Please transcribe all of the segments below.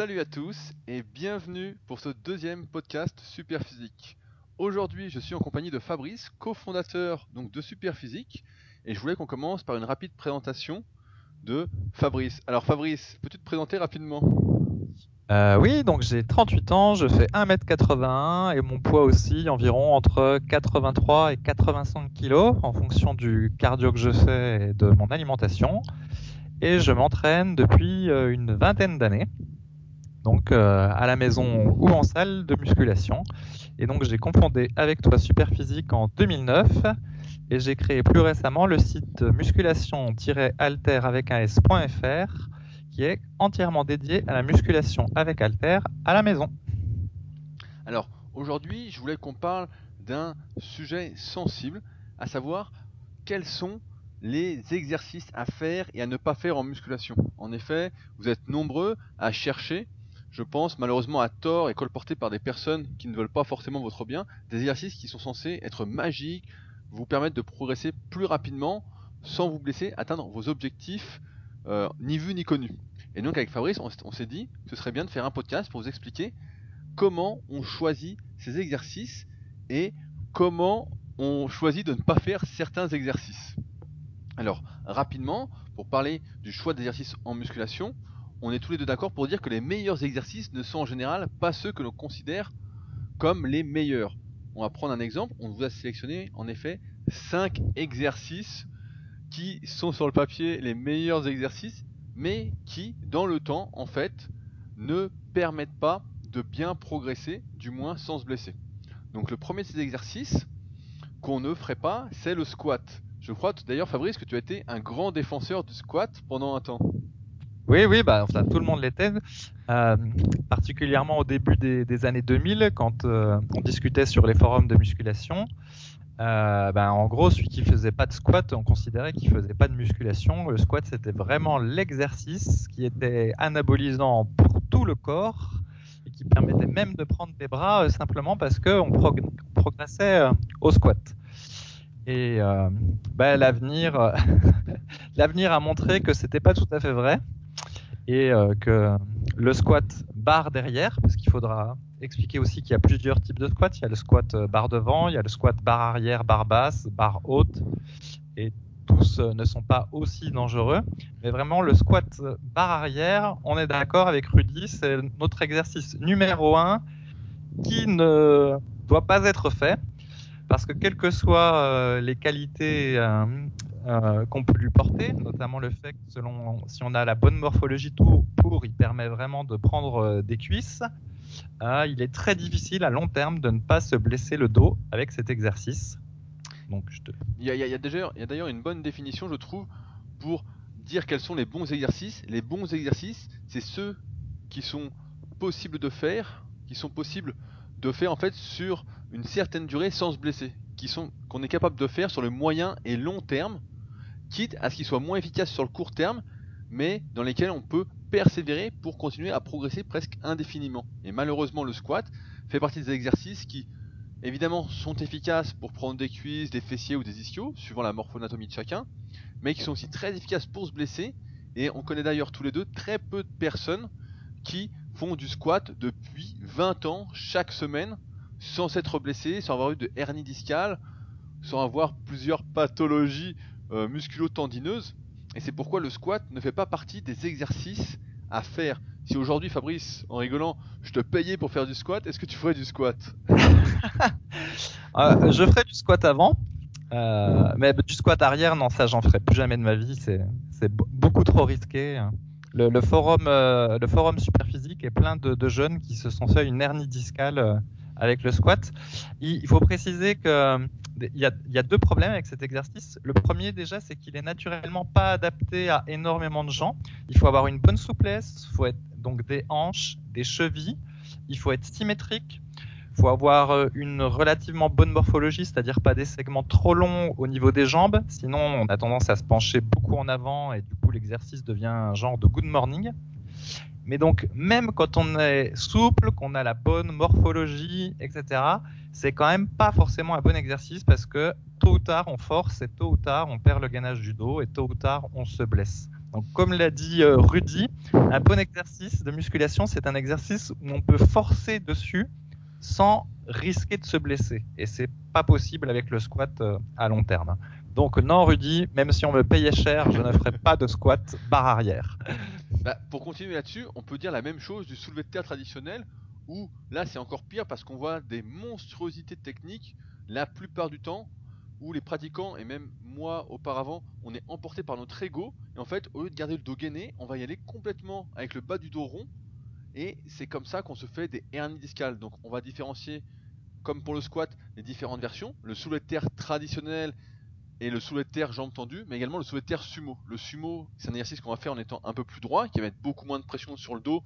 Salut à tous et bienvenue pour ce deuxième podcast Superphysique. Aujourd'hui, je suis en compagnie de Fabrice, cofondateur donc de Superphysique, et je voulais qu'on commence par une rapide présentation de Fabrice. Alors Fabrice, peux-tu te présenter rapidement? Euh, oui, donc j'ai 38 ans, je fais 1m81 et mon poids aussi environ entre 83 et 85 kg en fonction du cardio que je fais et de mon alimentation. Et je m'entraîne depuis euh, une vingtaine d'années, donc euh, à la maison ou en salle de musculation. Et donc j'ai confondé avec toi Superphysique en 2009 et j'ai créé plus récemment le site musculation-alter avec un s.fr qui est entièrement dédié à la musculation avec halter à la maison. Alors aujourd'hui, je voulais qu'on parle d'un sujet sensible, à savoir quels sont les exercices à faire et à ne pas faire en musculation. En effet, vous êtes nombreux à chercher, je pense malheureusement à tort et colportés par des personnes qui ne veulent pas forcément votre bien, des exercices qui sont censés être magiques, vous permettre de progresser plus rapidement sans vous blesser, atteindre vos objectifs euh, ni vu ni connu. Et donc avec Fabrice, on, s'est dit ce serait bien de faire un podcast pour vous expliquer comment on choisit ces exercices et comment on choisit de ne pas faire certains exercices. Alors rapidement, pour parler du choix d'exercices en musculation, on est tous les deux d'accord pour dire que les meilleurs exercices ne sont en général pas ceux que l'on considère comme les meilleurs. On va prendre un exemple, on vous a sélectionné en effet 5 exercices qui sont sur le papier les meilleurs exercices, mais qui, dans le temps, en fait, ne permettent pas de bien progresser, du moins sans se blesser. Donc le premier de ces exercices qu'on ne ferait pas, c'est le squat. Je crois d'ailleurs, Fabrice, que tu as été un grand défenseur du squat pendant un temps. Oui, oui, bah, enfin, tout le monde l'était, euh, particulièrement au début des, années 2000, quand euh, on discutait sur les forums de musculation. Euh, ben, en gros, celui qui faisait pas de squat, on considérait qu'il faisait pas de musculation. Le squat, c'était vraiment l'exercice qui était anabolisant pour tout le corps et qui permettait même de prendre des bras simplement parce qu'on progressait euh, au squat. Et ben, l'avenir, l'avenir a montré que c'était pas tout à fait vrai et que le squat barre derrière, parce qu'il faudra expliquer aussi qu'il y a plusieurs types de squats. Il y a le squat euh, barre devant, il y a le squat barre arrière, barre basse, barre haute, et tous euh, ne sont pas aussi dangereux. Mais vraiment, le squat euh, barre arrière, on est d'accord avec Rudy, c'est notre exercice numéro un qui ne doit pas être fait. Parce que quelles que soient les qualités qu'on peut lui porter, notamment le fait que selon si on a la bonne morphologie tout pour, il permet vraiment de prendre des cuisses. Il est très difficile à long terme de ne pas se blesser le dos avec cet exercice. Donc, il, y a, d'ailleurs une bonne définition, je trouve, pour dire quels sont les bons exercices. Les bons exercices, c'est ceux qui sont possibles de faire, qui sont possibles de faire en fait sur une certaine durée sans se blesser, qu'on est capable de faire sur le moyen et long terme, quitte à ce qu'ils soient moins efficaces sur le court terme, mais dans lesquels on peut persévérer pour continuer à progresser presque indéfiniment. Et malheureusement, le squat fait partie des exercices qui, évidemment, sont efficaces pour prendre des cuisses, des fessiers ou des ischios, suivant la morphonatomie de chacun, mais qui sont aussi très efficaces pour se blesser. Et on connaît d'ailleurs tous les deux très peu de personnes qui du squat depuis 20 ans chaque semaine sans s'être blessés, sans avoir eu de hernie discale, sans avoir plusieurs pathologies euh, musculo-tendineuses. Et c'est pourquoi le squat ne fait pas partie des exercices à faire. Si aujourd'hui, Fabrice, en rigolant, je te payais pour faire du squat, est-ce que tu ferais du squat? Euh, Je ferais du squat avant, euh, mais du squat arrière, non, ça, j'en ferai plus jamais de ma vie. C'est, beaucoup trop risqué. Le, forum, euh, le forum Superphysique est plein de, jeunes qui se sont fait une hernie discale avec le squat. Il, faut préciser que il y, a, deux problèmes avec cet exercice. Le premier déjà, c'est qu'il est naturellement pas adapté à énormément de gens. Il faut avoir une bonne souplesse, il faut être donc des hanches, des chevilles, il faut être symétrique, faut avoir euh, une relativement bonne morphologie, c'est-à-dire pas des segments trop longs au niveau des jambes, sinon on a tendance à se pencher beaucoup en avant et du coup l'exercice devient un genre de good morning. Mais donc, même quand on est souple, qu'on a la bonne morphologie, etc., c'est quand même pas forcément un bon exercice parce que tôt ou tard on force et tôt ou tard on perd le gainage du dos et tôt ou tard on se blesse. Donc, comme l'a dit euh, Rudy, un bon exercice de musculation, c'est un exercice où on peut forcer dessus sans risquer de se blesser. Et c'est pas possible avec le squat euh, à long terme. Donc non, Rudy, même si on me payait cher, je ne ferai pas de squat barre arrière. Bah, pour continuer là-dessus, on peut dire la même chose du soulevé de terre traditionnel, où là c'est encore pire parce qu'on voit des monstruosités techniques la plupart du temps, où les pratiquants, et même moi auparavant, on est emporté par notre ego, et en fait, au lieu de garder le dos gainé, on va y aller complètement avec le bas du dos rond, et c'est comme ça qu'on se fait des hernies discales. Donc on va différencier, comme pour le squat, les différentes versions. Le soulevé de traditionnel et le soulevé de terre jambes tendues, mais également le soulevé de sumo. Le sumo, c'est un exercice qu'on va faire en étant un peu plus droit, qui va mettre beaucoup moins de pression sur le dos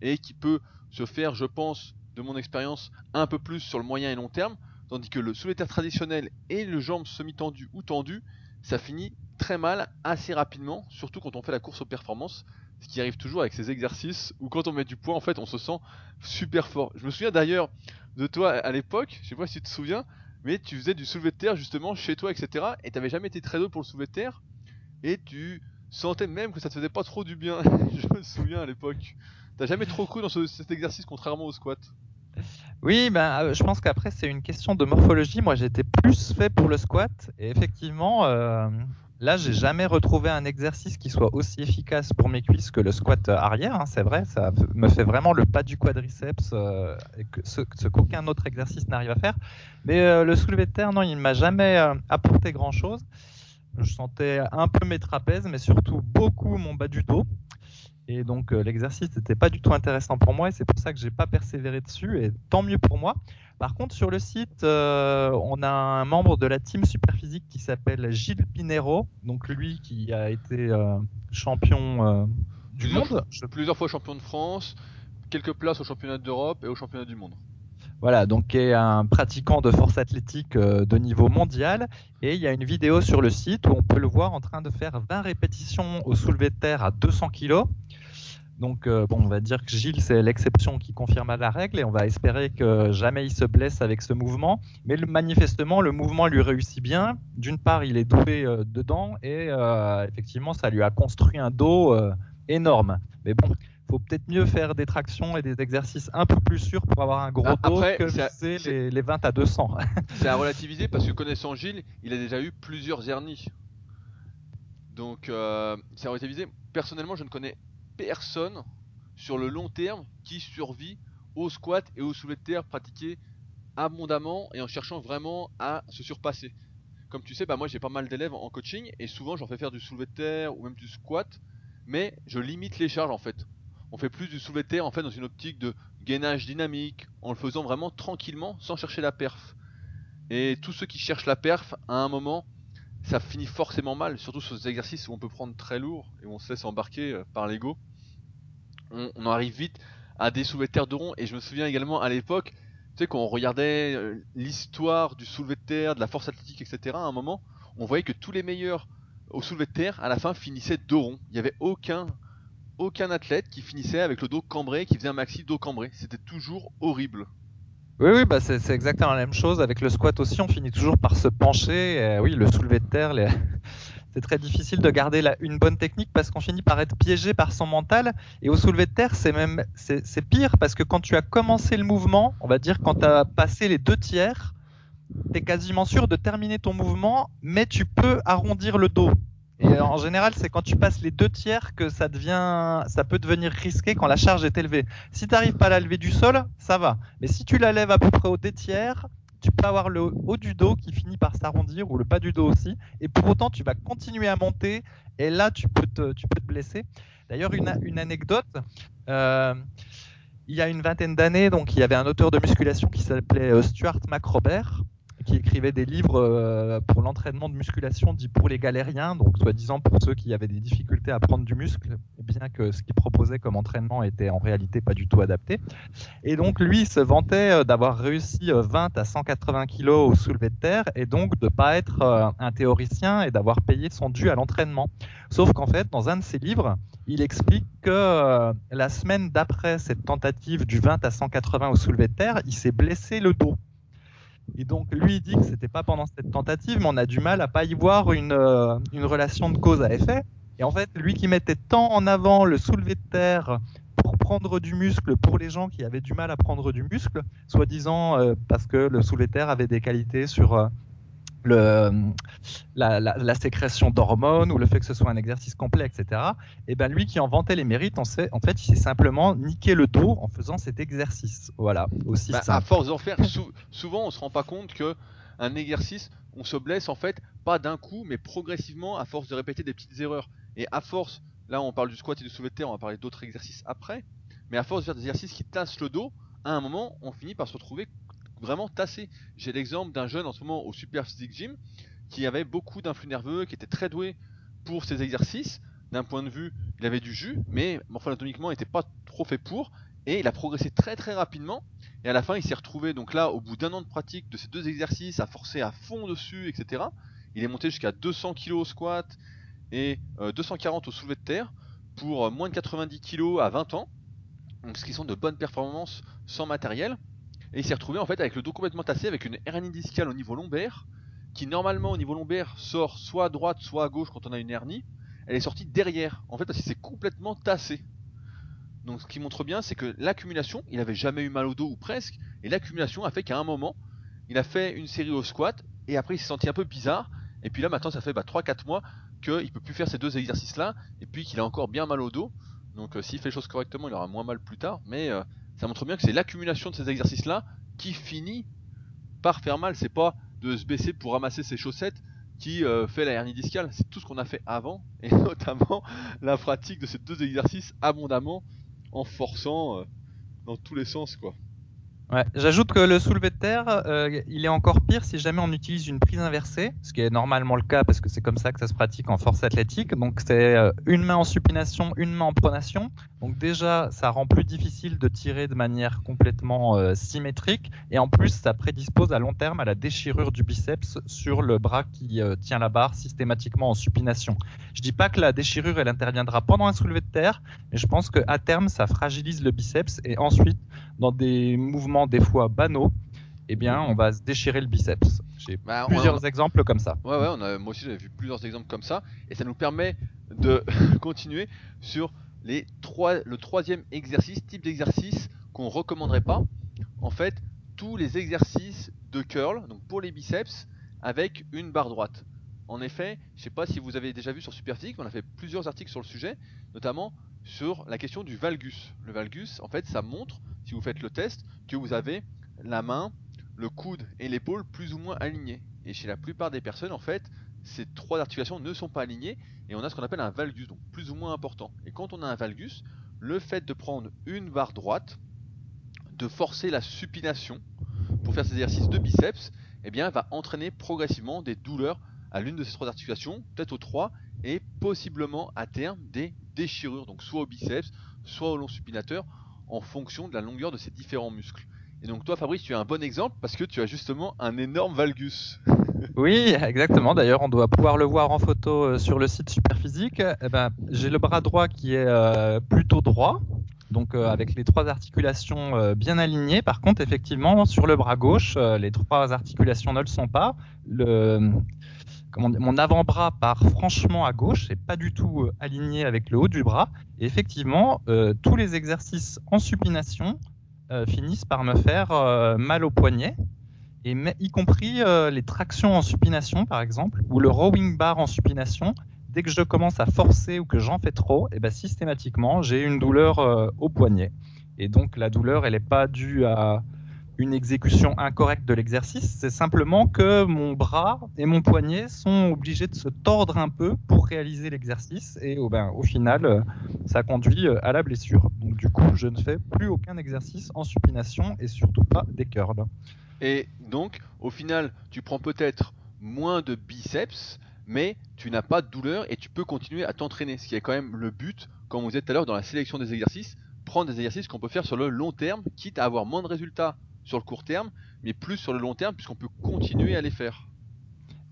et qui peut se faire, je pense, de mon expérience, un peu plus sur le moyen et long terme, tandis que le soulevé de traditionnel et le jambes semi-tendues ou tendues, ça finit très mal assez rapidement, surtout quand on fait la course aux performances, ce qui arrive toujours avec ces exercices où quand on met du poids, en fait, on se sent super fort. Je me souviens d'ailleurs de toi à l'époque, je sais pas si tu te souviens, mais tu faisais du soulevé de terre justement chez toi, etc. Et t'avais jamais été très doué pour le soulevé de terre, et tu sentais même que ça te faisait pas trop du bien. je me souviens à l'époque. T'as jamais trop cru dans ce- cet exercice contrairement au squat? Oui, ben, euh, je pense qu'après c'est une question de morphologie. Moi j'étais plus fait pour le squat et effectivement euh, là j'ai jamais retrouvé un exercice qui soit aussi efficace pour mes cuisses que le squat arrière. hein, c'est vrai, ça me fait vraiment le pas du quadriceps, euh, ce, qu'aucun autre exercice n'arrive à faire. Mais euh, le soulevé de terre, non, il m'a jamais euh, apporté grand chose. Je sentais un peu mes trapèzes, mais surtout beaucoup mon bas du dos. Et donc euh, l'exercice n'était pas du tout intéressant pour moi et c'est pour ça que j'ai pas persévéré dessus et tant mieux pour moi. Par contre sur le site, euh, on a un membre de la team Superphysique qui s'appelle Gilles Pinero, donc lui qui a été euh, champion du Plusieurs monde. Plusieurs fois champion de France, quelques places au championnat d'Europe et au championnat du monde. Voilà, donc est un pratiquant de force athlétique de niveau mondial. Et il y a une vidéo sur le site où on peut le voir en train de faire 20 répétitions au soulevé de terre à 200 kg. Donc, euh, bon, on va dire que Gilles, c'est l'exception qui confirme la règle et on va espérer que jamais il se blesse avec ce mouvement. Mais le- manifestement, le mouvement lui réussit bien. D'une part, il est doué euh, dedans et euh, effectivement, ça lui a construit un dos énorme. Mais bon, faut peut-être mieux faire des tractions et des exercices un peu plus sûrs pour avoir un gros Ah, dos après, que c'est- les, les 20 à 200. C'est à relativiser parce que connaissant Gilles, il a déjà eu plusieurs hernies. Donc euh, c'est à relativiser. Personnellement, je ne connais personne sur le long terme qui survit au squat et au soulevé de terre pratiqué abondamment et en cherchant vraiment à se surpasser. Comme tu sais, bah moi j'ai pas mal d'élèves en coaching et souvent j'en fais faire du soulevé de terre ou même du squat, mais je limite les charges en fait. On fait plus du soulevé de terre en fait dans une optique de gainage dynamique, en le faisant vraiment tranquillement sans chercher la perf. Et tous ceux qui cherchent la perf, à un moment, ça finit forcément mal, surtout sur ces exercices où on peut prendre très lourd et où on se laisse embarquer euh, par l'ego. On, arrive vite à des soulevés de terre de rond. Et je me souviens également à l'époque, tu sais, quand on regardait euh, l'histoire du soulevé de terre, de la force athlétique, etc., à un moment, on voyait que tous les meilleurs au soulevé de terre, à la fin, finissaient dos rond. Il n'y avait aucun, aucun athlète qui finissait avec le dos cambré, qui faisait un maxi dos cambré. C'était toujours horrible. Oui, oui, bah c'est exactement la même chose. Avec le squat aussi, on finit toujours par se pencher. Oui, le soulevé de terre, les- c'est très difficile de garder une bonne technique parce qu'on finit par être piégé par son mental. Et au soulevé de terre, c'est même c'est pire parce que quand tu as commencé le mouvement, on va dire quand tu as passé les deux tiers, tu es quasiment sûr de terminer ton mouvement, mais tu peux arrondir le dos. Et en général, c'est quand tu passes les deux tiers que ça devient, ça peut devenir risqué quand la charge est élevée. Si tu n'arrives pas à la lever du sol, ça va. Mais si tu la lèves à peu près au deux tiers, tu peux avoir le haut du dos qui finit par s'arrondir ou le bas du dos aussi. Et pour autant, tu vas continuer à monter. Et là, tu peux te, tu peux te blesser. D'ailleurs, une, anecdote. euh, il y a une vingtaine d'années, donc il y avait un auteur de musculation qui s'appelait euh, Stuart McRobert, qui écrivait des livres euh, pour l'entraînement de musculation dit pour les galériens, donc soi-disant pour ceux qui avaient des difficultés à prendre du muscle, bien que ce qu'il proposait comme entraînement était en réalité pas du tout adapté. Et donc lui se vantait euh, d'avoir réussi euh, 20 à 180 kilos au soulevé de terre et donc de pas être euh, un théoricien et d'avoir payé son dû à l'entraînement. Sauf qu'en fait, dans un de ses livres, il explique que euh, la semaine d'après cette tentative du 20 à 180 au soulevé de terre, il s'est blessé le dos. Et donc lui il dit que c'était pas pendant cette tentative, mais on a du mal à pas y voir une, euh, une relation de cause à effet. Et en fait, lui qui mettait tant en avant le soulevé de terre pour prendre du muscle pour les gens qui avaient du mal à prendre du muscle, soi-disant euh, parce que le soulevé de terre avait des qualités sur euh, le, la, la, la, sécrétion d'hormones ou le fait que ce soit un exercice complet, etc. Et ben lui qui en vantait les mérites, en, sait, en fait, il s'est simplement niqué le dos en faisant cet exercice. Voilà, aussi bah. À force d'en faire, sou souvent on se rend pas compte que un exercice, on se blesse en fait pas d'un coup, mais progressivement à force de répéter des petites erreurs. Et à force, là on parle du squat et du soulevé de terre, on va parler d'autres exercices après, mais à force de faire des exercices qui tassent le dos, à un moment on finit par se retrouver vraiment tassé. J'ai l'exemple d'un jeune en ce moment au Super Physique Gym qui avait beaucoup d'influx nerveux, qui était très doué pour ses exercices. D'un point de vue, il avait du jus, mais morphologiquement, il n'était pas trop fait pour. Et il a progressé très très rapidement. Et à la fin, il s'est retrouvé donc là, au bout d'un an de pratique de ces deux exercices, à forcer à fond dessus, etc. Il est monté jusqu'à 200 kg au squat et euh, 240 au soulevé de terre pour euh, moins de 90 kg à 20 ans. Donc ce qui sont de bonnes performances sans matériel. Et il s'est retrouvé en fait avec le dos complètement tassé, avec une hernie discale au niveau lombaire, qui normalement au niveau lombaire sort soit à droite, soit à gauche quand on a une hernie. Elle est sortie derrière, en fait parce qu'il s'est complètement tassé. Donc ce qui montre bien, c'est que l'accumulation, il avait jamais eu mal au dos ou presque, et l'accumulation a fait qu'à un moment, il a fait une série au squat, et après il s'est senti un peu bizarre, et puis là maintenant ça fait bah, 3-4 mois qu'il peut plus faire ces deux exercices là, et puis qu'il a encore bien mal au dos. Donc euh, s'il fait les choses correctement, il aura moins mal plus tard, mais euh, ça montre bien que c'est l'accumulation de ces exercices-là qui finit par faire mal. C'est pas de se baisser pour ramasser ses chaussettes qui euh, fait la hernie discale. C'est tout ce qu'on a fait avant, et notamment la pratique de ces deux exercices abondamment en forçant euh, dans tous les sens, quoi. J'ajoute que le soulevé de terre, euh, il est encore pire si jamais on utilise une prise inversée, ce qui est normalement le cas parce que c'est comme ça que ça se pratique en force athlétique. Donc c'est euh, une main en supination, une main en pronation. Donc déjà, ça rend plus difficile de tirer de manière complètement euh, symétrique et en plus, ça prédispose à long terme à la déchirure du biceps sur le bras qui tient la barre systématiquement en supination. Je dis pas que la déchirure elle interviendra pendant un soulevé de terre, mais je pense que à terme, ça fragilise le biceps et ensuite dans des mouvements des fois banaux, eh bien, on va se déchirer le biceps. J'ai bah, plusieurs a... exemples comme ça. Ouais, ouais, on a, moi aussi j'avais vu plusieurs exemples comme ça, et ça nous permet de continuer sur les trois, le troisième exercice, type d'exercice qu'on recommanderait pas. En fait, tous les exercices de curl, donc pour les biceps, avec une barre droite. En effet, je ne sais pas si vous avez déjà vu sur Superphysique, on a fait plusieurs articles sur le sujet, notamment sur la question du valgus. Le valgus, en fait, ça montre, si vous faites le test, que vous avez la main, le coude et l'épaule plus ou moins alignés. Et chez la plupart des personnes, en fait, ces trois articulations ne sont pas alignées et on a ce qu'on appelle un valgus, donc plus ou moins important. Et quand on a un valgus, le fait de prendre une barre droite, de forcer la supination pour faire ces exercices de biceps, eh bien, va entraîner progressivement des douleurs à l'une de ces trois articulations, peut-être aux trois, et possiblement à terme des déchirures, donc soit au biceps, soit au long supinateur, en fonction de la longueur de ces différents muscles. Et donc toi Fabrice, tu as un bon exemple parce que tu as justement un énorme valgus. oui, exactement. D'ailleurs, on doit pouvoir le voir en photo sur le site Superphysique. Eh ben, j'ai le bras droit qui est euh, plutôt droit, donc euh, avec les trois articulations euh, bien alignées. Par contre, effectivement, sur le bras gauche, les trois articulations ne le sont pas. Le, mon avant-bras part franchement à gauche et pas du tout aligné avec le haut du bras. Effectivement, tous les exercices en supination euh, finissent par me faire euh, mal au poignet, et y compris euh, les tractions en supination par exemple, ou le rowing bar en supination. Dès que je commence à forcer ou que j'en fais trop, et eh ben systématiquement j'ai une douleur au poignet. Et donc la douleur, elle n'est pas due à une exécution incorrecte de l'exercice, c'est simplement que mon bras et mon poignet sont obligés de se tordre un peu pour réaliser l'exercice et oh ben, au final, ça conduit à la blessure. Donc du coup, je ne fais plus aucun exercice en supination et surtout pas des curls. Et donc, au final, tu prends peut-être moins de biceps, mais tu n'as pas de douleur et tu peux continuer à t'entraîner, ce qui est quand même le but, comme vous êtes tout à l'heure dans la sélection des exercices, prendre des exercices qu'on peut faire sur le long terme, quitte à avoir moins de résultats sur le court terme, mais plus sur le long terme, puisqu'on peut continuer à les faire.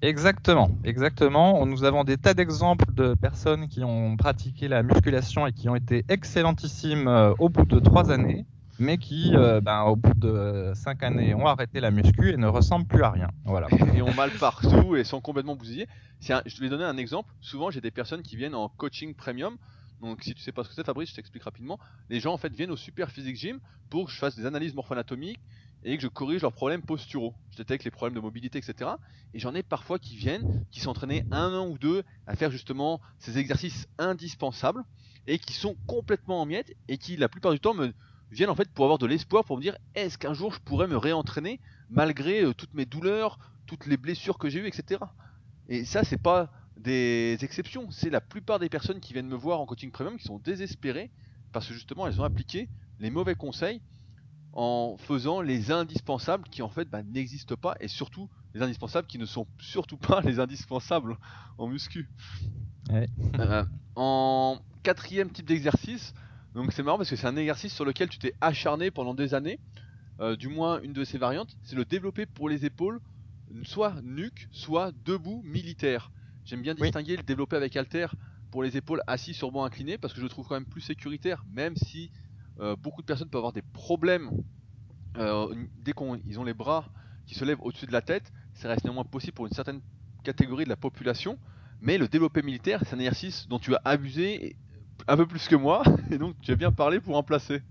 Exactement, exactement. Nous avons des tas d'exemples de personnes qui ont pratiqué la musculation et qui ont été excellentissimes euh, au bout de trois années. mais qui, euh, ben, au bout de 5 années, ont arrêté la muscu et ne ressemblent plus à rien. Voilà. et ont mal partout et sont complètement bousillés. Un, je vais donner un exemple. Souvent, j'ai des personnes qui viennent en coaching premium. Donc, si tu sais pas ce que c'est, Fabrice, je t'explique rapidement. Les gens, en fait, viennent au Super Physique Gym pour que je fasse des analyses morpho-anatomiques et que je corrige leurs problèmes posturaux. Je détecte les problèmes de mobilité, etc. Et j'en ai parfois qui viennent, qui sont entraînés un an ou deux à faire justement ces exercices indispensables et qui sont complètement en miettes et qui, la plupart du temps, me viennent en fait pour avoir de l'espoir, pour me dire est-ce qu'un jour je pourrais me réentraîner malgré euh, toutes mes douleurs, toutes les blessures que j'ai eues, etc. Et ça, c'est pas des exceptions, c'est la plupart des personnes qui viennent me voir en coaching premium qui sont désespérées parce que justement elles ont appliqué les mauvais conseils en faisant les indispensables qui en fait bah, n'existent pas et surtout les indispensables qui ne sont surtout pas les indispensables en muscu. Euh, en quatrième type d'exercice, donc c'est marrant parce que c'est un exercice sur lequel tu t'es acharné pendant des années, euh, du moins une de ces variantes, c'est le développer pour les épaules, soit nuque, soit debout militaire. J'aime bien distinguer le développer avec halter pour les épaules assis sur banc incliné parce que je le trouve quand même plus sécuritaire, même si beaucoup de personnes peuvent avoir des problèmes euh, dès qu'ils ont les bras qui se lèvent au-dessus de la tête. Ça reste néanmoins possible pour une certaine catégorie de la population. Mais le développé militaire, c'est un exercice dont tu as abusé un peu plus que moi, et donc tu as bien parlé pour en placer.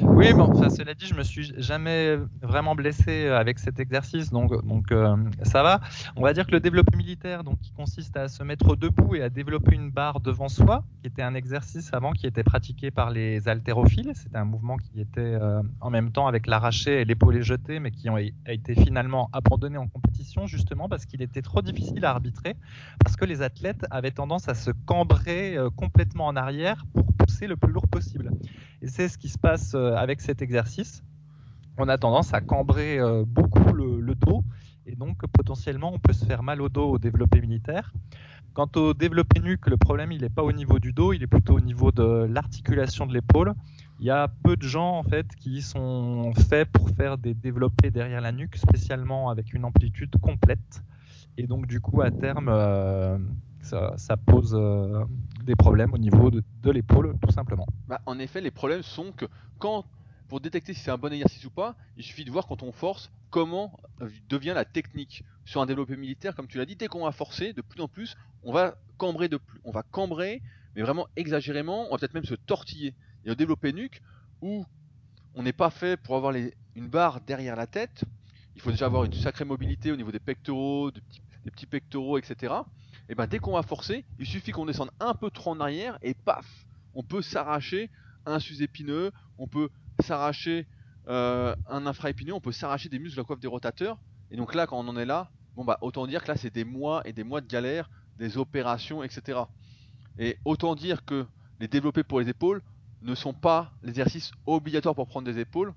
Oui, bon, cela dit, je me suis jamais vraiment blessé avec cet exercice, donc, euh, ça va. On va dire que le développé militaire, donc, qui consiste à se mettre debout et à développer une barre devant soi, qui était un exercice avant qui était pratiqué par les haltérophiles. C'était un mouvement qui était euh, en même temps avec l'arraché et l'épaulé jeté, mais qui a été finalement abandonné en compétition, justement parce qu'il était trop difficile à arbitrer, parce que les athlètes avaient tendance à se cambrer euh, complètement en arrière pour le plus lourd possible. Et c'est ce qui se passe euh, avec cet exercice. On a tendance à cambrer euh, beaucoup le, dos et donc potentiellement on peut se faire mal au dos au développé militaire. Quant au développé nuque, le problème il n'est pas au niveau du dos, il est plutôt au niveau de l'articulation de l'épaule. Il y a peu de gens en fait qui sont faits pour faire des développés derrière la nuque, spécialement avec une amplitude complète. Et donc du coup à terme, euh, ça, pose des problèmes au niveau de, l'épaule, tout simplement. Bah, en effet, les problèmes sont que quand, pour détecter si c'est un bon exercice ou pas, il suffit de voir quand on force comment devient la technique. Sur un développé militaire, comme tu l'as dit, dès qu'on va forcer, de plus en plus, on va cambrer de plus. On va cambrer, mais vraiment exagérément, on va peut-être même se tortiller. Et le développé nuque, où on n'est pas fait pour avoir une barre derrière la tête, il faut déjà avoir une sacrée mobilité au niveau des pectoraux, des petits pectoraux, etc et ben dès qu'on va forcer, il suffit qu'on descende un peu trop en arrière et paf, on peut s'arracher un sus-épineux, on peut s'arracher euh, un infraépineux, on peut s'arracher des muscles de la coiffe des rotateurs. Et donc là, quand on en est là, bon bah autant dire que là c'est des mois et des mois de galère, des opérations, etc. Et autant dire que les développés pour les épaules ne sont pas l'exercice obligatoire pour prendre des épaules,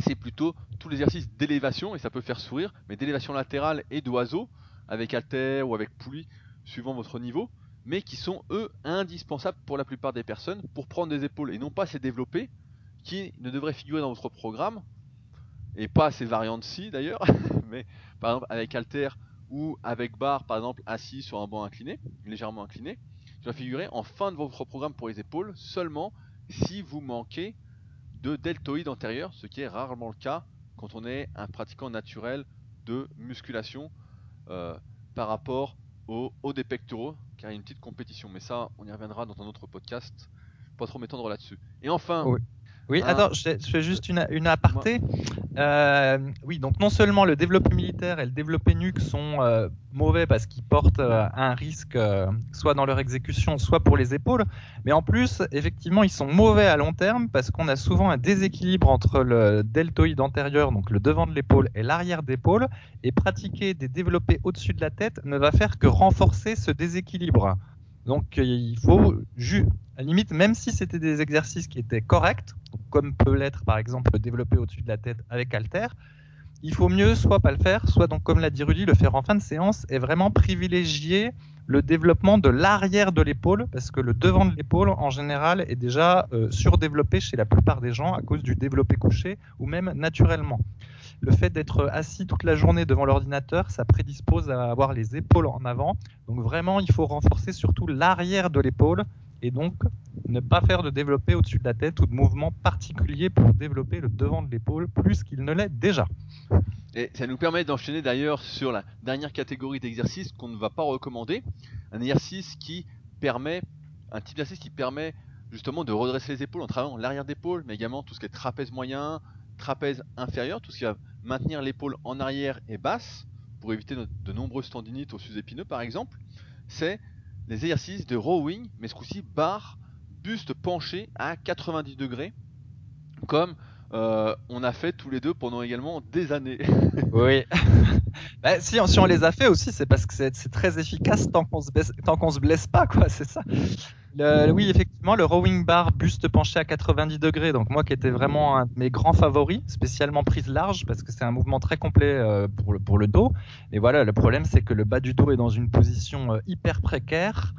c'est plutôt tout l'exercice d'élévation, et ça peut faire sourire, mais d'élévation latérale et d'oiseau, avec alter ou avec poulie, suivant votre niveau, mais qui sont eux indispensables pour la plupart des personnes pour prendre des épaules et non pas ces développés qui ne devraient figurer dans votre programme et pas ces variantes-ci d'ailleurs, mais par exemple avec alter ou avec barre par exemple assis sur un banc incliné, légèrement incliné, qui va figurer en fin de votre programme pour les épaules seulement si vous manquez de deltoïde antérieur, ce qui est rarement le cas quand on est un pratiquant naturel de musculation par rapport au haut des pectoraux, car il y a une petite compétition. Mais ça, on y reviendra dans un autre podcast. Pas trop m'étendre là-dessus. Et enfin, oui, attends, je fais juste une, une aparté. Euh, oui, donc non seulement le développé militaire et le développé nuque sont euh, mauvais parce qu'ils portent euh, un risque soit dans leur exécution, soit pour les épaules, mais en plus, effectivement, ils sont mauvais à long terme parce qu'on a souvent un déséquilibre entre le deltoïde antérieur, donc le devant de l'épaule, et l'arrière d'épaule, et pratiquer des développés au-dessus de la tête ne va faire que renforcer ce déséquilibre. Donc il faut, à la limite, même si c'était des exercices qui étaient corrects, comme peut l'être par exemple développer au-dessus de la tête avec Alter, il faut mieux soit pas le faire, soit donc comme l'a dit Rudy, le faire en fin de séance et vraiment privilégier le développement de l'arrière de l'épaule parce que le devant de l'épaule en général est déjà euh, surdéveloppé chez la plupart des gens à cause du développé couché ou même naturellement. Le fait d'être assis toute la journée devant l'ordinateur, ça prédispose à avoir les épaules en avant. Donc vraiment, il faut renforcer surtout l'arrière de l'épaule et donc ne pas faire de développé au-dessus de la tête ou de mouvement particulier pour développer le devant de l'épaule plus qu'il ne l'est déjà. Et ça nous permet d'enchaîner d'ailleurs sur la dernière catégorie d'exercices qu'on ne va pas recommander. Un exercice qui permet, un type d'exercice qui permet justement de redresser les épaules en travaillant l'arrière d'épaule, mais également tout ce qui est trapèze moyen, trapèze inférieur, tout ce qui va maintenir l'épaule en arrière et basse pour éviter de nombreuses tendinites au sus-épineux par exemple. C'est les exercices de rowing, mais ce coup-ci barre, buste penché à 90 degrés, comme euh, on a fait tous les deux pendant également des années. oui. bah, si, si, on les a fait aussi, c'est parce que c'est très efficace tant qu'on se, se blesse pas, quoi, c'est ça. Oui, effectivement, le rowing bar buste penché à 90 degrés, donc moi qui était vraiment un de mes grands favoris, spécialement prise large, parce que c'est un mouvement très complet euh, pour, le, dos. Mais voilà, le problème c'est que le bas du dos est dans une position euh, hyper précaire.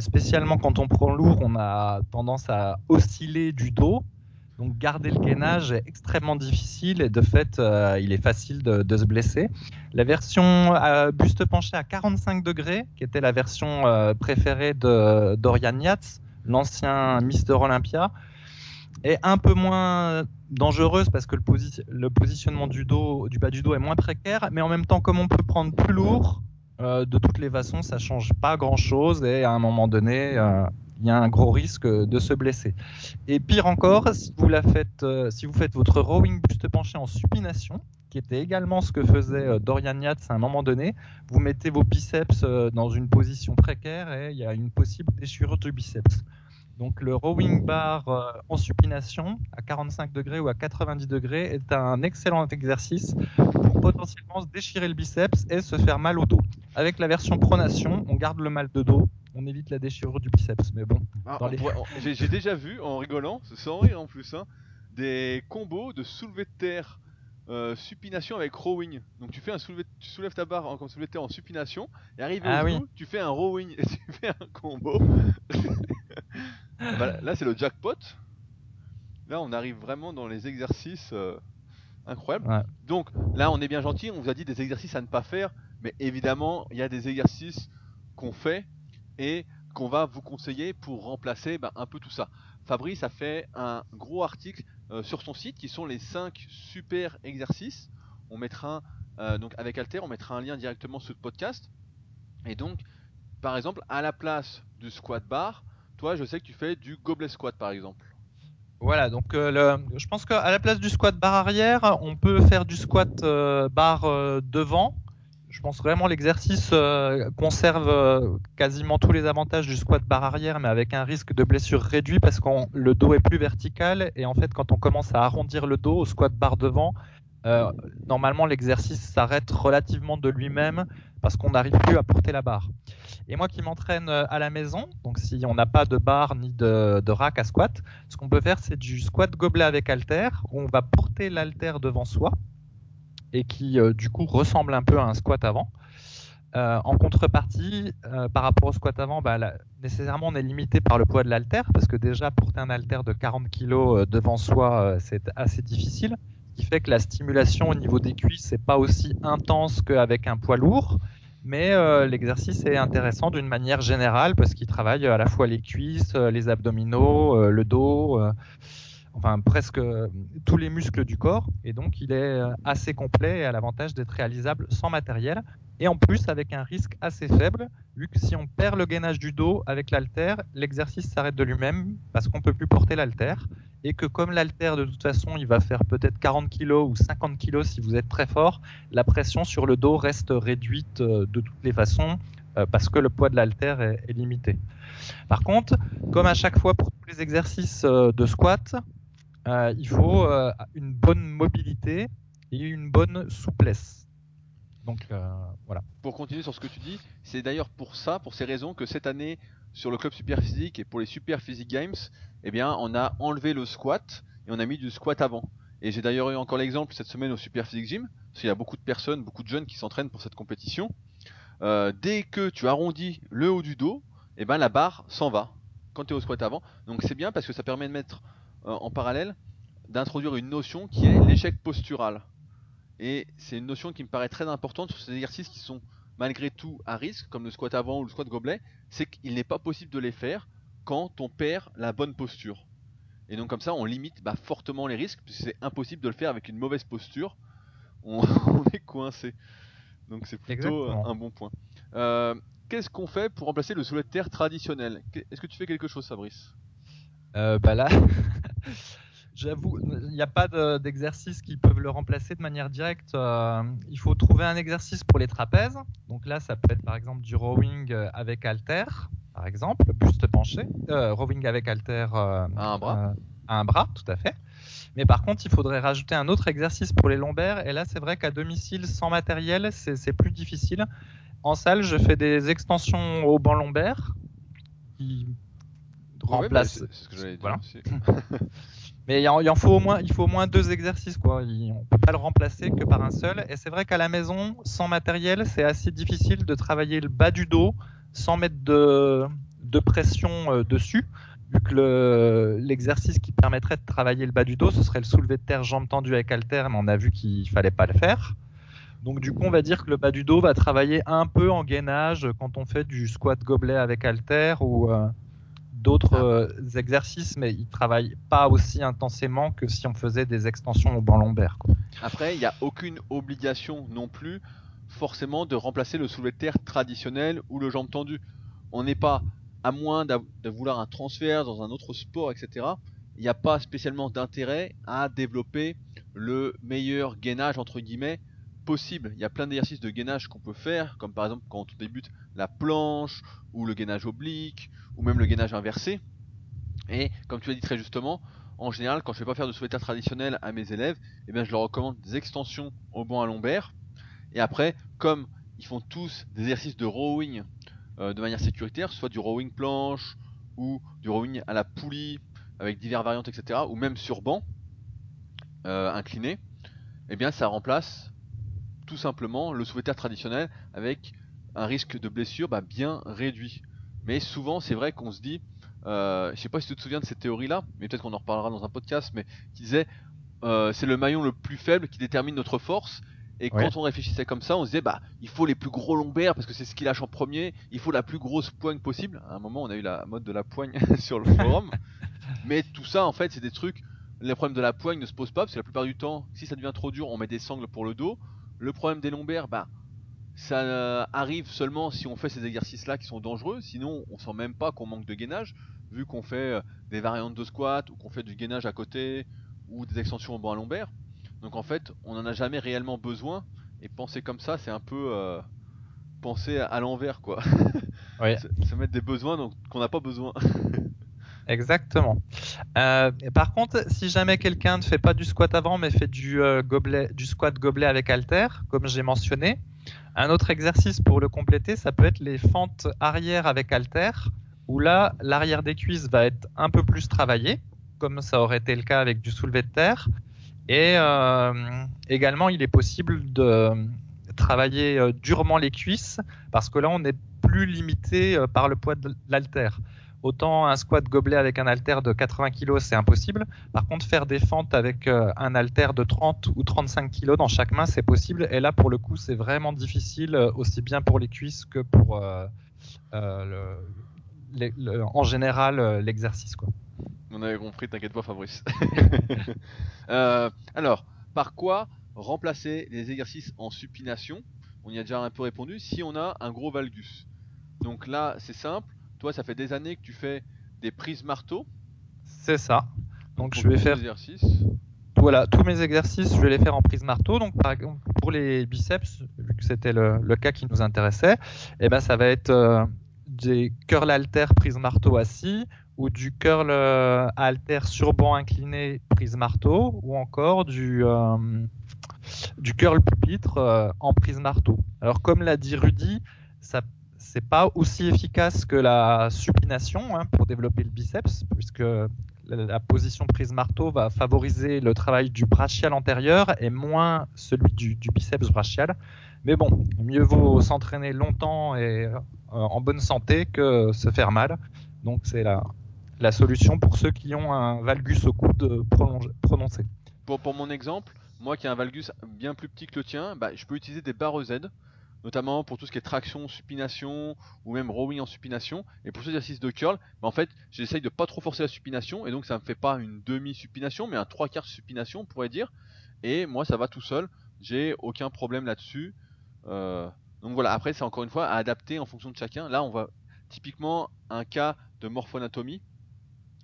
spécialement quand on prend lourd, on a tendance à osciller du dos donc garder le gainage est extrêmement difficile et de fait, euh, il est facile de, se blesser. La version euh, buste penché à 45 degrés, qui était la version euh, préférée de Dorian Yates, l'ancien Mister Olympia, est un peu moins dangereuse parce que le, positionnement du dos, du bas du dos est moins précaire, mais en même temps, comme on peut prendre plus lourd, de toutes les façons, ça change pas grand chose et à un moment donné, il y a un gros risque de se blesser. Et pire encore, si vous, la faites, euh, si vous faites votre rowing buste penché en supination, qui était également ce que faisait euh, Dorian Yates à un moment donné, vous mettez vos biceps euh, dans une position précaire et il y a une possible déchirure du biceps. Donc le rowing bar en supination à 45 degrés ou à 90 degrés est un excellent exercice pour potentiellement se déchirer le biceps et se faire mal au dos. Avec la version pronation, on garde le mal de dos on évite la déchirure du biceps. Mais bon. Ah, j'ai déjà vu, en rigolant, sans rire en plus, hein, des combos de soulevé de terre. Euh, supination avec rowing. Donc tu fais un soulevé, tu soulèves ta barre en, comme soulevé de terre en supination et arrivé ah au tu fais un rowing et tu fais un combo. Bah, là c'est le jackpot. Là on arrive vraiment dans les exercices euh, incroyables. Donc là on est bien gentil, on vous a dit des exercices à ne pas faire, mais évidemment il y a des exercices qu'on fait et qu'on va vous conseiller pour remplacer bah, un peu tout ça. Fabrice a fait un gros article euh, sur son site qui sont les 5 super exercices. On mettra euh, donc avec Alter, on mettra un lien directement sous le podcast. Et donc, par exemple, à la place du squat bar, toi, je sais que tu fais du gobelet squat par exemple. Voilà, donc euh, je pense qu'à la place du squat bar arrière, on peut faire du squat bar devant je pense vraiment l'exercice euh, conserve euh, quasiment tous les avantages du squat barre arrière, mais avec un risque de blessure réduit parce que le dos est plus vertical et en fait quand on commence à arrondir le dos au squat barre devant, euh, normalement l'exercice s'arrête relativement de lui-même parce qu'on n'arrive plus à porter la barre. Et moi qui m'entraîne à la maison, donc si on n'a pas de barre ni de, rack à squat, ce qu'on peut faire c'est du squat gobelet avec halter où on va porter l'halter devant soi et qui euh, du coup ressemble un peu à un squat avant. Euh, en contrepartie, euh, par rapport au squat avant, bah, nécessairement on est limité par le poids de l'halter parce que déjà porter un halter de 40 kg devant soi, c'est assez difficile. Ce qui fait que la stimulation au niveau des cuisses n'est pas aussi intense qu'avec un poids lourd. Mais l'exercice est intéressant d'une manière générale parce qu'il travaille à la fois les cuisses, les abdominaux, le dos enfin presque euh, tous les muscles du corps, et donc il est euh, assez complet et a l'avantage d'être réalisable sans matériel, et en plus avec un risque assez faible, vu que si on perd le gainage du dos avec l'altère, l'exercice s'arrête de lui-même parce qu'on peut plus porter l'altère, et que comme l'altère de toute façon il va faire peut-être 40 kg ou 50 kg si vous êtes très fort, la pression sur le dos reste réduite euh, de toutes les façons parce que le poids de l'altère est, limité. Par contre, comme à chaque fois pour tous les exercices de squat, euh, il faut euh, une bonne mobilité et une bonne souplesse. Donc euh, voilà. Pour continuer sur ce que tu dis, c'est d'ailleurs pour ça, pour ces raisons, que cette année sur le club Super Physique et pour les Super Physique Games, eh bien, on a enlevé le squat et on a mis du squat avant. Et j'ai d'ailleurs eu encore l'exemple cette semaine au Super Physique Gym, parce qu'il y a beaucoup de personnes, beaucoup de jeunes qui s'entraînent pour cette compétition. dès que tu arrondis le haut du dos, eh ben, la barre s'en va quand tu es au squat avant. Donc c'est bien parce que ça permet de mettre en parallèle d'introduire une notion qui est l'échec postural. Et c'est une notion qui me paraît très importante sur ces exercices qui sont malgré tout à risque, comme le squat avant ou le squat gobelet, c'est qu'il n'est pas possible de les faire quand on perd la bonne posture. Et donc comme ça, on limite bah, fortement les risques, puisque c'est impossible de le faire avec une mauvaise posture. On, est coincé. Donc c'est plutôt un bon point. Euh, qu'est-ce qu'on fait pour remplacer le soulevé de terre traditionnel Est-ce que tu fais quelque chose, Fabrice? Euh, Bah là, j'avoue, il n'y a pas d'exercice qui peuvent le remplacer de manière directe. Euh, il faut trouver un exercice pour les trapèzes. Donc là, ça peut être par exemple du rowing avec halter par exemple, buste penché, euh, rowing avec halter euh, à un bras. Euh, à un bras, tout à fait. Mais par contre, il faudrait rajouter un autre exercice pour les lombaires. Et là, c'est vrai qu'à domicile, sans matériel, c'est plus difficile. En salle, je fais des extensions au banc lombaire qui remplacent. c'est ce que j'allais dire Mais il en, faut au moins, il faut au moins deux exercices, quoi. Il, on peut pas le remplacer que par un seul. Et c'est vrai qu'à la maison, sans matériel, c'est assez difficile de travailler le bas du dos, sans mettre de, pression euh, dessus, vu que l'exercice qui permettrait de travailler le bas du dos, ce serait le soulevé de terre jambes tendues avec halter, mais on a vu qu'il fallait pas le faire. Donc du coup, on va dire que le bas du dos va travailler un peu en gainage quand on fait du squat gobelet avec halter ou euh, d'autres ah. euh, exercices, mais il travaille pas aussi intensément que si on faisait des extensions au banc lombaire. Après, il n'y a aucune obligation non plus forcément de remplacer le soulevé de terre traditionnel ou le jambe tendu. On n'est pas, à moins de vouloir un transfert dans un autre sport, etc., il n'y a pas spécialement d'intérêt à développer le meilleur gainage entre guillemets possible. Il y a plein d'exercices de gainage qu'on peut faire, comme par exemple quand on débute la planche, ou le gainage oblique, ou même le gainage inversé. Et comme tu l'as dit très justement, en général, quand je ne vais pas faire de soulevé traditionnel à mes élèves, eh bien, je leur recommande des extensions au banc à lombaire, et après, comme ils font tous des exercices de rowing euh, de manière sécuritaire, soit du rowing planche ou du rowing à la poulie avec diverses variantes, etc., ou même sur banc euh, incliné, eh bien ça remplace tout simplement le soulevé traditionnel avec un risque de blessure bah, bien réduit. Mais souvent, c'est vrai qu'on se dit, euh, je sais pas si tu te souviens de cette théorie-là, mais peut-être qu'on en reparlera dans un podcast, mais qui disait euh, c'est le maillon le plus faible qui détermine notre force. Et quand on réfléchissait comme ça, on se disait bah il faut les plus gros lombaires parce que c'est ce qui lâche en premier. Il faut la plus grosse poigne possible. À un moment, on a eu la mode de la poigne sur le forum. Mais tout ça, en fait, c'est des trucs. Les problèmes de la poigne ne se posent pas parce que la plupart du temps, si ça devient trop dur, on met des sangles pour le dos. Le problème des lombaires, bah ça euh, arrive seulement si on fait ces exercices-là qui sont dangereux. Sinon, on sent même pas qu'on manque de gainage, vu qu'on fait euh, des variantes de squat ou qu'on fait du gainage à côté ou des extensions au banc à lombaire. Donc en fait, on n'en a jamais réellement besoin. Et penser comme ça, c'est un peu euh, penser à, l'envers, quoi. se, mettre des besoins qu'on n'a pas besoin. Exactement. Euh, par contre, si jamais quelqu'un ne fait pas du squat avant, mais fait du, euh, du squat gobelet avec halter, comme j'ai mentionné, un autre exercice pour le compléter, ça peut être les fentes arrière avec halter, où là, l'arrière des cuisses va être un peu plus travaillé, comme ça aurait été le cas avec du soulevé de terre, et euh, également, il est possible de travailler durement les cuisses parce que là, on n'est plus limité par le poids de l'halter. Autant un squat gobelet avec un halter de 80 kg, c'est impossible. Par contre, faire des fentes avec un halter de 30 ou 35 kg dans chaque main, c'est possible. Et là, pour le coup, c'est vraiment difficile, aussi bien pour les cuisses que pour, le, en général, l'exercice. Quoi. On avait compris, t'inquiète pas Fabrice. Euh, alors, par quoi remplacer les exercices en supination? On y a déjà un peu répondu. Si on a un gros valgus. Donc là, c'est simple. Toi, ça fait des années que tu fais des prises marteau. C'est ça. Donc, je vais faire. Voilà, tous mes exercices, je vais les faire en prise marteau. Donc, par exemple, pour les biceps, vu que c'était le, cas qui nous intéressait, eh ben, ça va être euh, des curl halter prise marteau assis ou du curl euh, alter sur banc incliné prise marteau ou encore du, euh, du curl pupitre en prise marteau. Alors comme l'a dit Rudy, ça c'est pas aussi efficace que la supination hein, pour développer le biceps puisque la, position prise marteau va favoriser le travail du brachial antérieur et moins celui du, biceps brachial. Mais bon, mieux vaut s'entraîner longtemps et en bonne santé que se faire mal. Donc c'est la, solution pour ceux qui ont un valgus au coude prononcé. Pour, pour mon exemple, moi qui ai un valgus bien plus petit que le tien, bah, je peux utiliser des barres Z. notamment pour tout ce qui est traction, supination ou même rowing en supination. Et pour ces exercices de curl, bah, en fait, j'essaye de pas trop forcer la supination et donc ça me fait pas une demi-supination, mais un trois quarts supination, on pourrait dire. Et moi, ça va tout seul. J'ai aucun problème là-dessus. Euh, donc voilà. Après, c'est encore une fois à adapter en fonction de chacun. Là, on va typiquement un cas de morphoanatomie,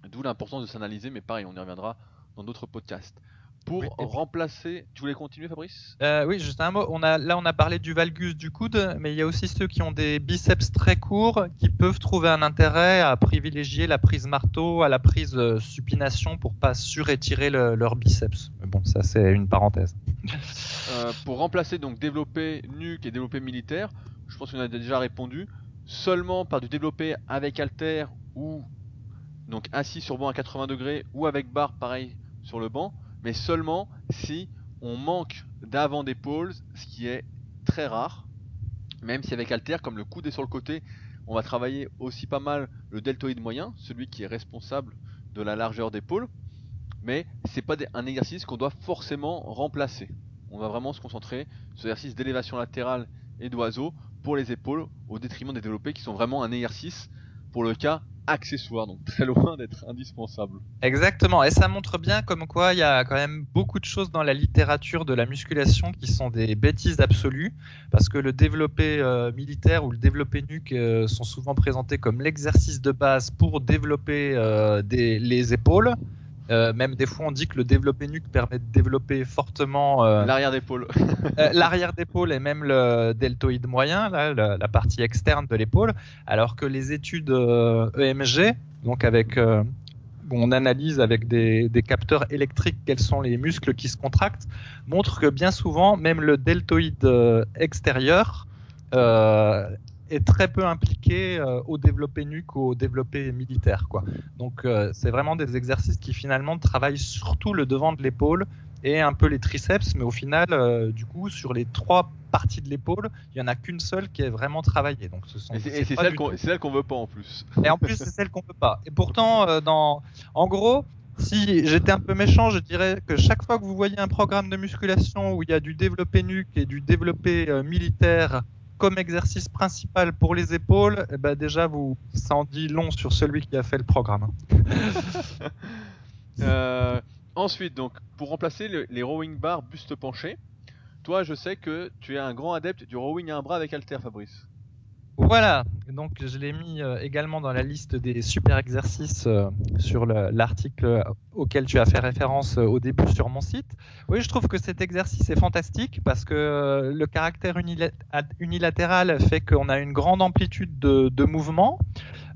d'où l'importance de s'analyser. Mais pareil, on y reviendra dans d'autres podcasts. Pour remplacer, tu voulais continuer Fabrice? Euh, Oui, juste un mot. On a, là, on a parlé du valgus du coude, mais il y a aussi ceux qui ont des biceps très courts qui peuvent trouver un intérêt à privilégier la prise marteau à la prise euh, supination pour pas surétirer le, leur biceps. Mais bon, ça c'est une parenthèse. Euh, pour remplacer donc développer nuque et développer militaire, je pense qu'on a déjà répondu. Seulement par du développé avec halter ou donc assis sur banc à 80 degrés ou avec barre pareil sur le banc mais seulement si on manque d'avant d'épaule, ce qui est très rare. Même si avec Alter, comme le coude est sur le côté, on va travailler aussi pas mal le deltoïde moyen, celui qui est responsable de la largeur d'épaule. Mais c'est pas un exercice qu'on doit forcément remplacer. On va vraiment se concentrer sur l'exercice d'élévation latérale et d'oiseau pour les épaules au détriment des développés qui sont vraiment un exercice pour le cas accessoire, donc très loin d'être indispensable. Exactement, et ça montre bien comme quoi il y a quand même beaucoup de choses dans la littérature de la musculation qui sont des bêtises absolues, parce que le développé euh, militaire ou le développé nuque euh, sont souvent présentés comme l'exercice de base pour développer euh, les épaules, euh, même des fois, on dit que le développé nuque permet de développer fortement euh, l'arrière d'épaule. Euh, l'arrière d'épaule et même le deltoïde moyen, là, la, partie externe de l'épaule, alors que les études EMG, e donc avec on analyse avec des, des, capteurs électriques quels sont les muscles qui se contractent, montrent que bien souvent, même le deltoïde extérieur est très peu impliqué euh, au développé nuque, au développé militaire. Quoi. Donc euh, c'est vraiment des exercices qui finalement travaillent surtout le devant de l'épaule et un peu les triceps, mais au final, euh, du coup, sur les trois parties de l'épaule, il y en a qu'une seule qui est vraiment travaillée. Donc ce sont, et c'est celle qu'on celle qu'on veut pas en plus. Et en plus, c'est celle qu'on veut pas. Et pourtant, dans, en gros, si j'étais un peu méchant, je dirais que chaque fois que vous voyez un programme de musculation où il y a du développé nuque et du développé militaire comme exercice principal pour les épaules, eh ben déjà vous ça en dit long sur celui qui a fait le programme. Euh, ensuite, donc pour remplacer les rowing bar buste penché, toi je sais que tu es un grand adepte du rowing à un bras avec halter, Fabrice. Voilà, donc je l'ai mis euh, également dans la liste des super exercices euh, sur l'article auquel tu as fait référence euh, au début sur mon site. Oui, je trouve que cet exercice est fantastique parce que le caractère unilatéral fait qu'on a une grande amplitude de, de mouvement.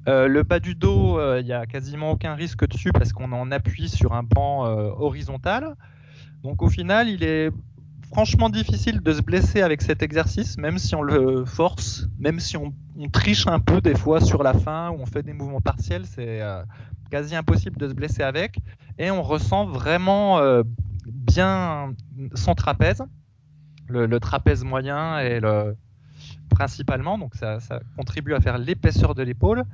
le bas du dos, il n'y a quasiment aucun risque dessus parce qu'on en appuie sur un banc horizontal. Donc au final, il est franchement difficile de se blesser avec cet exercice, même si on le force, même si on, triche un peu des fois sur la fin ou on fait des mouvements partiels, c'est euh, quasi impossible de se blesser avec. Et on ressent vraiment euh, bien son trapèze, le, trapèze moyen et le principalement, donc ça, contribue à faire l'épaisseur de l'épaule.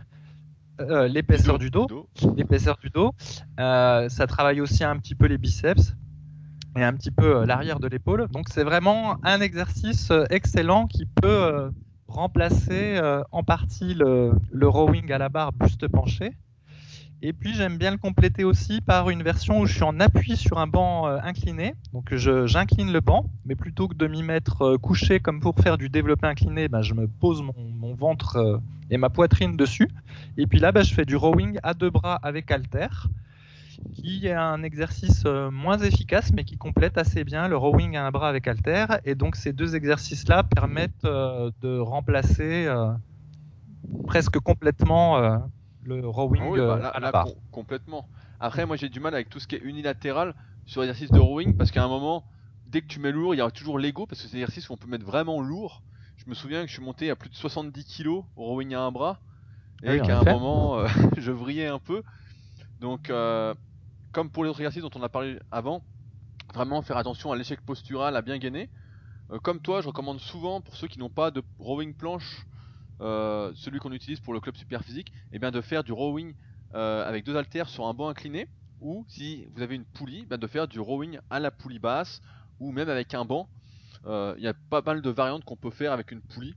Euh, l'épaisseur du dos, l'épaisseur du dos. ça travaille aussi un petit peu les biceps et un petit peu euh, l'arrière de l'épaule. Donc c'est vraiment un exercice euh, excellent qui peut euh, remplacer en partie le, rowing à la barre buste penché. Et puis j'aime bien le compléter aussi par une version où je suis en appui sur un banc incliné. Donc j'incline le banc, mais plutôt que de m'y mettre couché comme pour faire du développé incliné, ben, je me pose mon, ventre et ma poitrine dessus. Et puis là, ben, je fais du rowing à deux bras avec halter qui est un exercice euh, moins efficace mais qui complète assez bien le rowing à un bras avec halter et donc ces deux exercices là permettent euh, de remplacer euh, presque complètement le rowing ah bah à la barre. complètement. Après moi j'ai du mal avec tout ce qui est unilatéral sur l'exercice de rowing parce qu'à un moment dès que tu mets lourd il y a toujours l'ego parce que c'est un exercice où on peut mettre vraiment lourd. Je me souviens que je suis monté à plus de 70 kg au rowing à un bras et qu'à un moment je vrillais un peu. Donc comme pour les autres exercices dont on a parlé avant, vraiment faire attention à l'échec postural, à bien gainer. Euh, comme toi, je recommande souvent pour ceux qui n'ont pas de rowing planche, euh, celui qu'on utilise pour le club super physique, eh bien de faire du rowing euh, avec deux haltères sur un banc incliné, ou si vous avez une poulie, ben de faire du rowing à la poulie basse, ou même avec un banc. il y a pas mal de variantes qu'on peut faire avec une poulie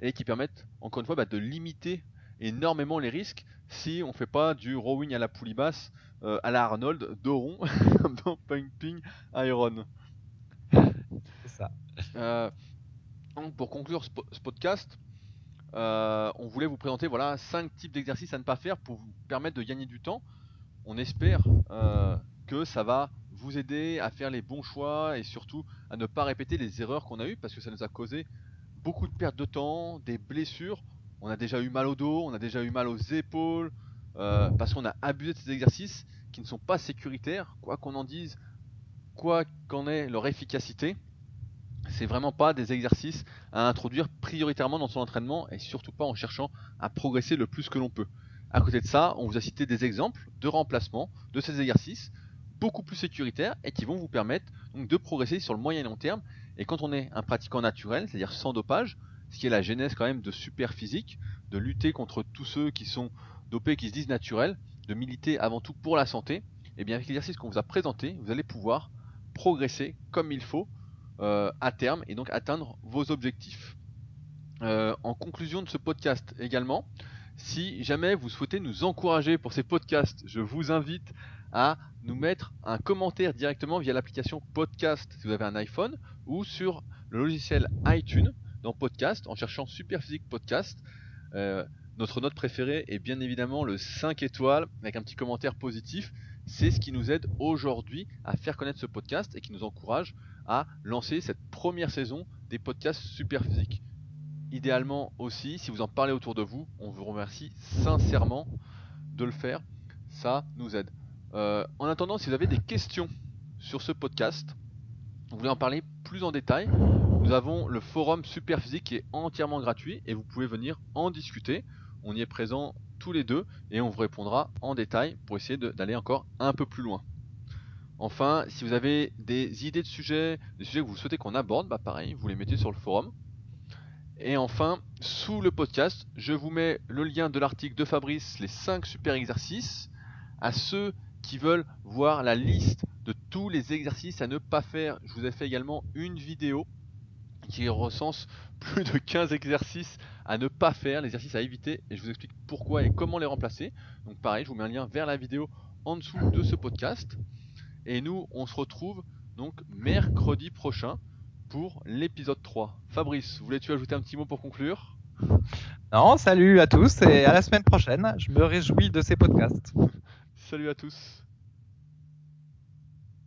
et qui permettent encore une fois bah, de limiter énormément les risques si on fait pas du rowing à la poulie basse à la Arnold Doron dans Pumping Iron. C'est ça. donc pour conclure ce, podcast, on voulait vous présenter voilà cinq types d'exercices à ne pas faire pour vous permettre de gagner du temps. On espère que ça va vous aider à faire les bons choix et surtout à ne pas répéter les erreurs qu'on a eues parce que ça nous a causé beaucoup de pertes de temps, des blessures. On a déjà eu mal au dos, on a déjà eu mal aux épaules euh, parce qu'on a abusé de ces exercices qui ne sont pas sécuritaires, quoi qu'on en dise, quoi qu'en ait leur efficacité. C'est vraiment pas des exercices à introduire prioritairement dans son entraînement et surtout pas en cherchant à progresser le plus que l'on peut. À côté de ça, on vous a cité des exemples de remplacement de ces exercices beaucoup plus sécuritaires et qui vont vous permettre de progresser sur le moyen et long terme. Et quand on est un pratiquant naturel, c'est-à-dire sans dopage, ce qui est la genèse quand même de super physique, de lutter contre tous ceux qui sont dopés, qui se disent naturels, de militer avant tout pour la santé, et eh bien avec l'exercice qu'on vous a présenté, vous allez pouvoir progresser comme il faut euh, à terme et donc atteindre vos objectifs. Euh, en conclusion de ce podcast également, si jamais vous souhaitez nous encourager pour ces podcasts, je vous invite à nous mettre un commentaire directement via l'application podcast si vous avez un iPhone ou sur le logiciel iTunes dans podcast en cherchant Superphysique Podcast. Euh, notre note préférée est bien évidemment le 5 étoiles avec un petit commentaire positif. C'est ce qui nous aide aujourd'hui à faire connaître ce podcast et qui nous encourage à lancer cette première saison des podcasts Superphysique. Idéalement aussi, si vous en parlez autour de vous, on vous remercie sincèrement de le faire. Ça nous aide. Euh, en attendant, si vous avez des questions sur ce podcast, vous voulez en parler plus en détail, nous avons le forum Superphysique qui est entièrement gratuit et vous pouvez venir en discuter. On y est présent tous les deux et on vous répondra en détail pour essayer d'aller encore un peu plus loin. Enfin, si vous avez des idées de sujets, des sujets que vous souhaitez qu'on aborde, bah pareil, vous les mettez sur le forum. Et enfin, sous le podcast, je vous mets le lien de l'article de Fabrice, les 5 super exercices. À ceux qui veulent voir la liste de tous les exercices à ne pas faire, je vous ai fait également une vidéo qui recense plus de 15 exercices à ne pas faire, les exercices à éviter, et je vous explique pourquoi et comment les remplacer. Donc pareil, je vous mets un lien vers la vidéo en dessous de ce podcast. Et nous, on se retrouve donc mercredi prochain pour l'épisode 3. Fabrice, voulais-tu ajouter un petit mot pour conclure? Non, salut à tous et à la semaine prochaine. Je me réjouis de ces podcasts. Salut à tous.